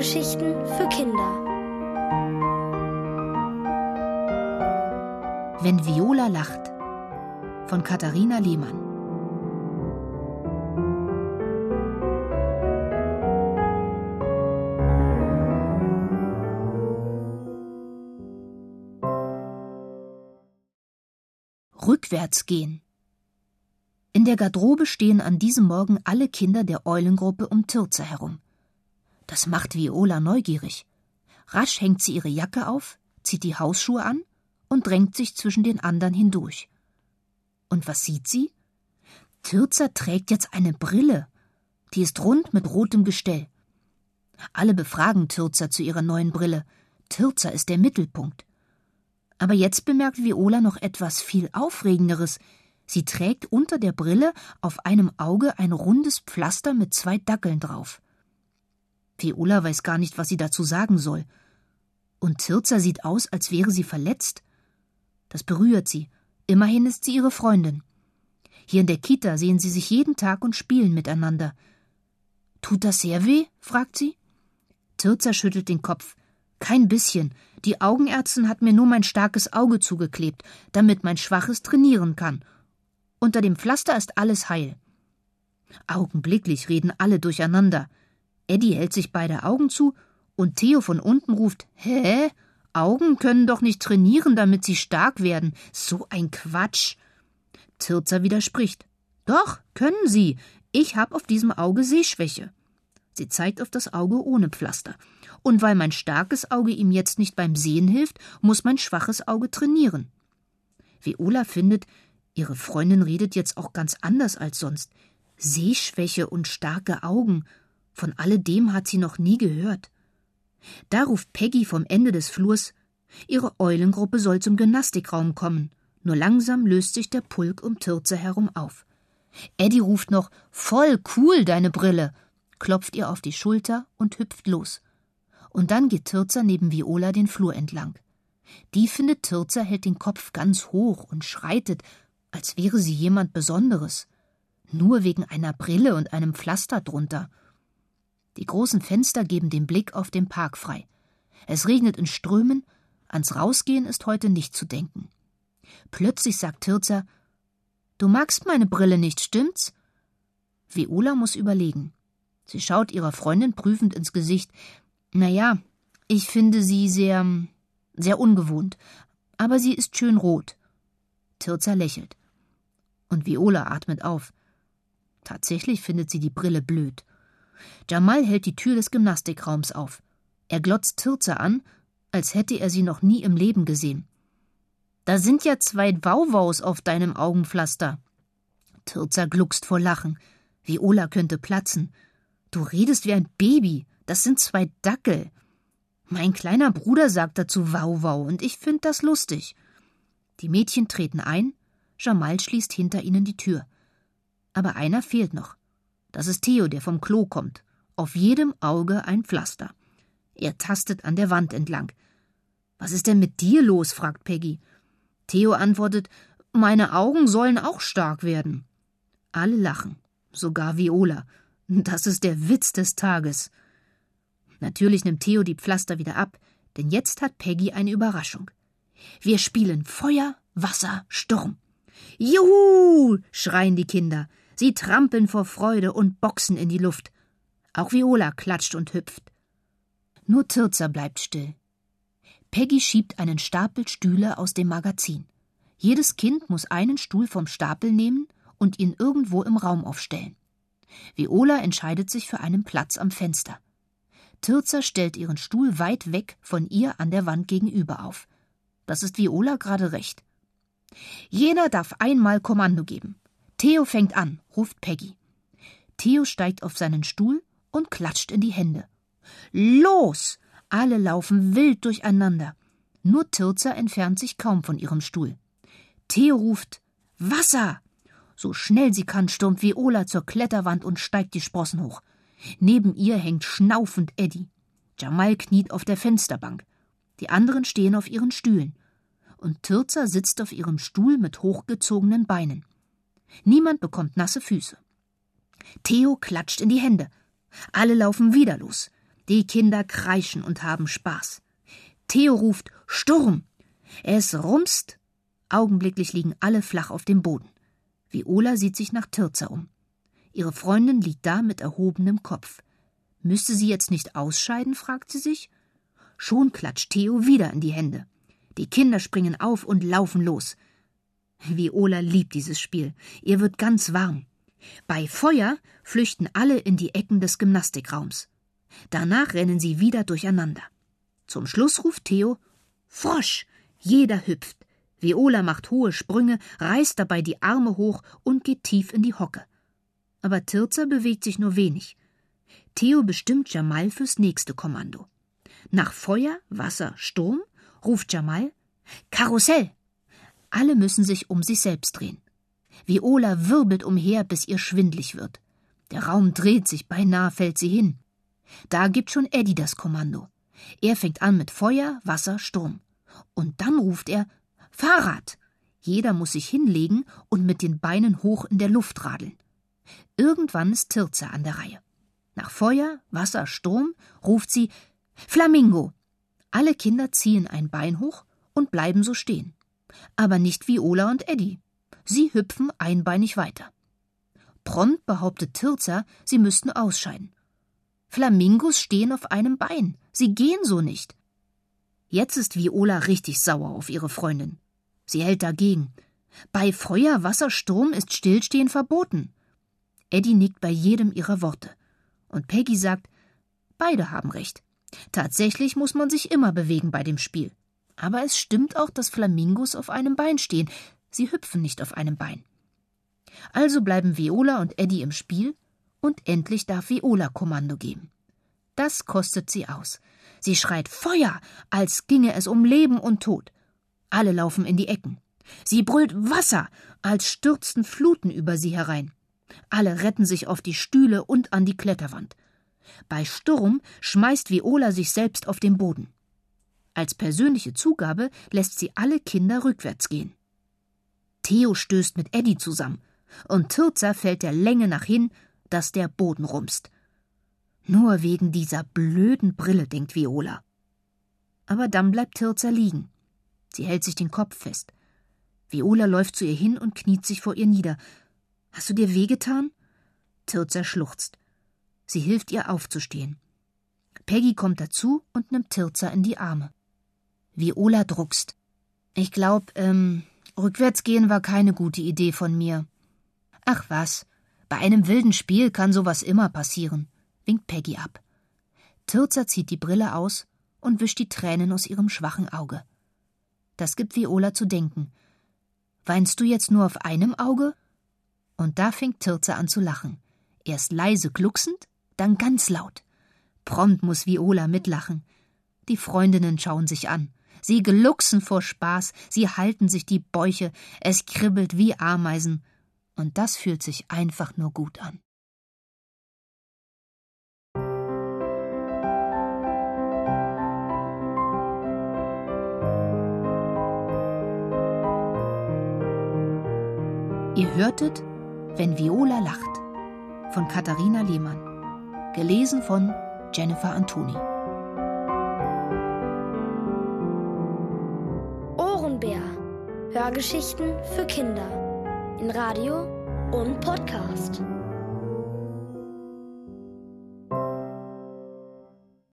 Hörgeschichten für Kinder. Wenn Viola lacht von Katharina Lehmann. Rückwärts gehen. In der Garderobe stehen an diesem Morgen alle Kinder der Eulengruppe um Türze herum. Das macht Viola neugierig. Rasch hängt sie ihre Jacke auf, zieht die Hausschuhe an und drängt sich zwischen den anderen hindurch. Und was sieht sie? Tirza trägt jetzt eine Brille. Die ist rund mit rotem Gestell. Alle befragen Tirza zu ihrer neuen Brille. Tirza ist der Mittelpunkt. Aber jetzt bemerkt Viola noch etwas viel Aufregenderes. Sie trägt unter der Brille auf einem Auge ein rundes Pflaster mit zwei Dackeln drauf. Viola weiß gar nicht, was sie dazu sagen soll. Und Tirza sieht aus, als wäre sie verletzt. Das berührt sie. Immerhin ist sie ihre Freundin. Hier in der Kita sehen sie sich jeden Tag und spielen miteinander. Tut das sehr weh? fragt sie. Tirza schüttelt den Kopf. Kein bisschen. Die Augenärztin hat mir nur mein starkes Auge zugeklebt, damit mein schwaches trainieren kann. Unter dem Pflaster ist alles heil. Augenblicklich reden alle durcheinander. Eddie hält sich beide Augen zu und Theo von unten ruft: Hä? Augen können doch nicht trainieren, damit sie stark werden. So ein Quatsch. Tirza widerspricht. Doch, können sie. Ich hab auf diesem Auge Sehschwäche. Sie zeigt auf das Auge ohne Pflaster. Und weil mein starkes Auge ihm jetzt nicht beim Sehen hilft, muss mein schwaches Auge trainieren. Viola findet, ihre Freundin redet jetzt auch ganz anders als sonst. Sehschwäche und starke Augen. Von alledem hat sie noch nie gehört. Da ruft Peggy vom Ende des Flurs Ihre Eulengruppe soll zum Gymnastikraum kommen. Nur langsam löst sich der Pulk um Türze herum auf. Eddie ruft noch Voll cool, deine Brille, klopft ihr auf die Schulter und hüpft los. Und dann geht Türzer neben Viola den Flur entlang. Die findet Türzer hält den Kopf ganz hoch und schreitet, als wäre sie jemand Besonderes. Nur wegen einer Brille und einem Pflaster drunter. Die großen Fenster geben den Blick auf den Park frei. Es regnet in Strömen, ans Rausgehen ist heute nicht zu denken. Plötzlich sagt Tirza Du magst meine Brille nicht, stimmt's? Viola muss überlegen. Sie schaut ihrer Freundin prüfend ins Gesicht. Na ja, ich finde sie sehr, sehr ungewohnt, aber sie ist schön rot. Tirza lächelt. Und Viola atmet auf. Tatsächlich findet sie die Brille blöd. Jamal hält die Tür des Gymnastikraums auf. Er glotzt Tirza an, als hätte er sie noch nie im Leben gesehen. Da sind ja zwei Wauwaus auf deinem Augenpflaster. Tirza gluckst vor Lachen. Viola könnte platzen. Du redest wie ein Baby. Das sind zwei Dackel. Mein kleiner Bruder sagt dazu Wauwau und ich find das lustig. Die Mädchen treten ein, Jamal schließt hinter ihnen die Tür. Aber einer fehlt noch. Das ist Theo, der vom Klo kommt. Auf jedem Auge ein Pflaster. Er tastet an der Wand entlang. Was ist denn mit dir los? fragt Peggy. Theo antwortet, meine Augen sollen auch stark werden. Alle lachen, sogar Viola. Das ist der Witz des Tages. Natürlich nimmt Theo die Pflaster wieder ab, denn jetzt hat Peggy eine Überraschung. Wir spielen Feuer, Wasser, Sturm. Juhu! schreien die Kinder. Sie trampeln vor Freude und boxen in die Luft. Auch Viola klatscht und hüpft. Nur Tirza bleibt still. Peggy schiebt einen Stapel Stühle aus dem Magazin. Jedes Kind muss einen Stuhl vom Stapel nehmen und ihn irgendwo im Raum aufstellen. Viola entscheidet sich für einen Platz am Fenster. Tirza stellt ihren Stuhl weit weg von ihr an der Wand gegenüber auf. Das ist Viola gerade recht. Jeder darf einmal Kommando geben. Theo fängt an, ruft Peggy. Theo steigt auf seinen Stuhl und klatscht in die Hände. Los! Alle laufen wild durcheinander. Nur Tirza entfernt sich kaum von ihrem Stuhl. Theo ruft Wasser! So schnell sie kann, stürmt Viola zur Kletterwand und steigt die Sprossen hoch. Neben ihr hängt schnaufend Eddie. Jamal kniet auf der Fensterbank. Die anderen stehen auf ihren Stühlen. Und Tirza sitzt auf ihrem Stuhl mit hochgezogenen Beinen. Niemand bekommt nasse Füße. Theo klatscht in die Hände. Alle laufen wieder los. Die Kinder kreischen und haben Spaß. Theo ruft Sturm. Es rumst. Augenblicklich liegen alle flach auf dem Boden. Viola sieht sich nach Tirza um. Ihre Freundin liegt da mit erhobenem Kopf. Müsste sie jetzt nicht ausscheiden, fragt sie sich. Schon klatscht Theo wieder in die Hände. Die Kinder springen auf und laufen los. Viola liebt dieses Spiel. Ihr wird ganz warm. Bei Feuer flüchten alle in die Ecken des Gymnastikraums. Danach rennen sie wieder durcheinander. Zum Schluss ruft Theo Frosch. Jeder hüpft. Viola macht hohe Sprünge, reißt dabei die Arme hoch und geht tief in die Hocke. Aber Tirza bewegt sich nur wenig. Theo bestimmt Jamal fürs nächste Kommando. Nach Feuer, Wasser, Sturm ruft Jamal Karussell. Alle müssen sich um sich selbst drehen. Viola wirbelt umher, bis ihr schwindlig wird. Der Raum dreht sich, beinahe fällt sie hin. Da gibt schon Eddie das Kommando. Er fängt an mit Feuer, Wasser, Sturm. Und dann ruft er Fahrrad. Jeder muss sich hinlegen und mit den Beinen hoch in der Luft radeln. Irgendwann ist Tirza an der Reihe. Nach Feuer, Wasser, Sturm ruft sie Flamingo. Alle Kinder ziehen ein Bein hoch und bleiben so stehen. Aber nicht Viola und Eddie. Sie hüpfen einbeinig weiter. Prompt behauptet Tirza, sie müssten ausscheiden. Flamingos stehen auf einem Bein. Sie gehen so nicht. Jetzt ist Viola richtig sauer auf ihre Freundin. Sie hält dagegen. Bei Feuer, Wasser, Sturm ist Stillstehen verboten. Eddie nickt bei jedem ihrer Worte. Und Peggy sagt, beide haben recht. Tatsächlich muss man sich immer bewegen bei dem Spiel. Aber es stimmt auch, dass Flamingos auf einem Bein stehen. Sie hüpfen nicht auf einem Bein. Also bleiben Viola und Eddie im Spiel und endlich darf Viola Kommando geben. Das kostet sie aus. Sie schreit Feuer, als ginge es um Leben und Tod. Alle laufen in die Ecken. Sie brüllt Wasser, als stürzten Fluten über sie herein. Alle retten sich auf die Stühle und an die Kletterwand. Bei Sturm schmeißt Viola sich selbst auf den Boden. Als persönliche Zugabe lässt sie alle Kinder rückwärts gehen. Theo stößt mit Eddie zusammen, und Tirza fällt der Länge nach hin, dass der Boden rumst. Nur wegen dieser blöden Brille, denkt Viola. Aber dann bleibt Tirza liegen. Sie hält sich den Kopf fest. Viola läuft zu ihr hin und kniet sich vor ihr nieder. Hast du dir wehgetan? Tirza schluchzt. Sie hilft ihr aufzustehen. Peggy kommt dazu und nimmt Tirza in die Arme. Viola druckst. Ich glaub, ähm, rückwärts gehen war keine gute Idee von mir. Ach was, bei einem wilden Spiel kann sowas immer passieren, winkt Peggy ab. Tirza zieht die Brille aus und wischt die Tränen aus ihrem schwachen Auge. Das gibt Viola zu denken. Weinst du jetzt nur auf einem Auge? Und da fängt Tirza an zu lachen. Erst leise glucksend, dann ganz laut. Prompt muss Viola mitlachen. Die Freundinnen schauen sich an. Sie glucksen vor Spaß, sie halten sich die Bäuche, es kribbelt wie Ameisen. Und das fühlt sich einfach nur gut an. Ihr hörtet Wenn Viola lacht von Katharina Lehmann. Gelesen von Jennifer Antoni. Geschichten für Kinder in Radio und Podcast.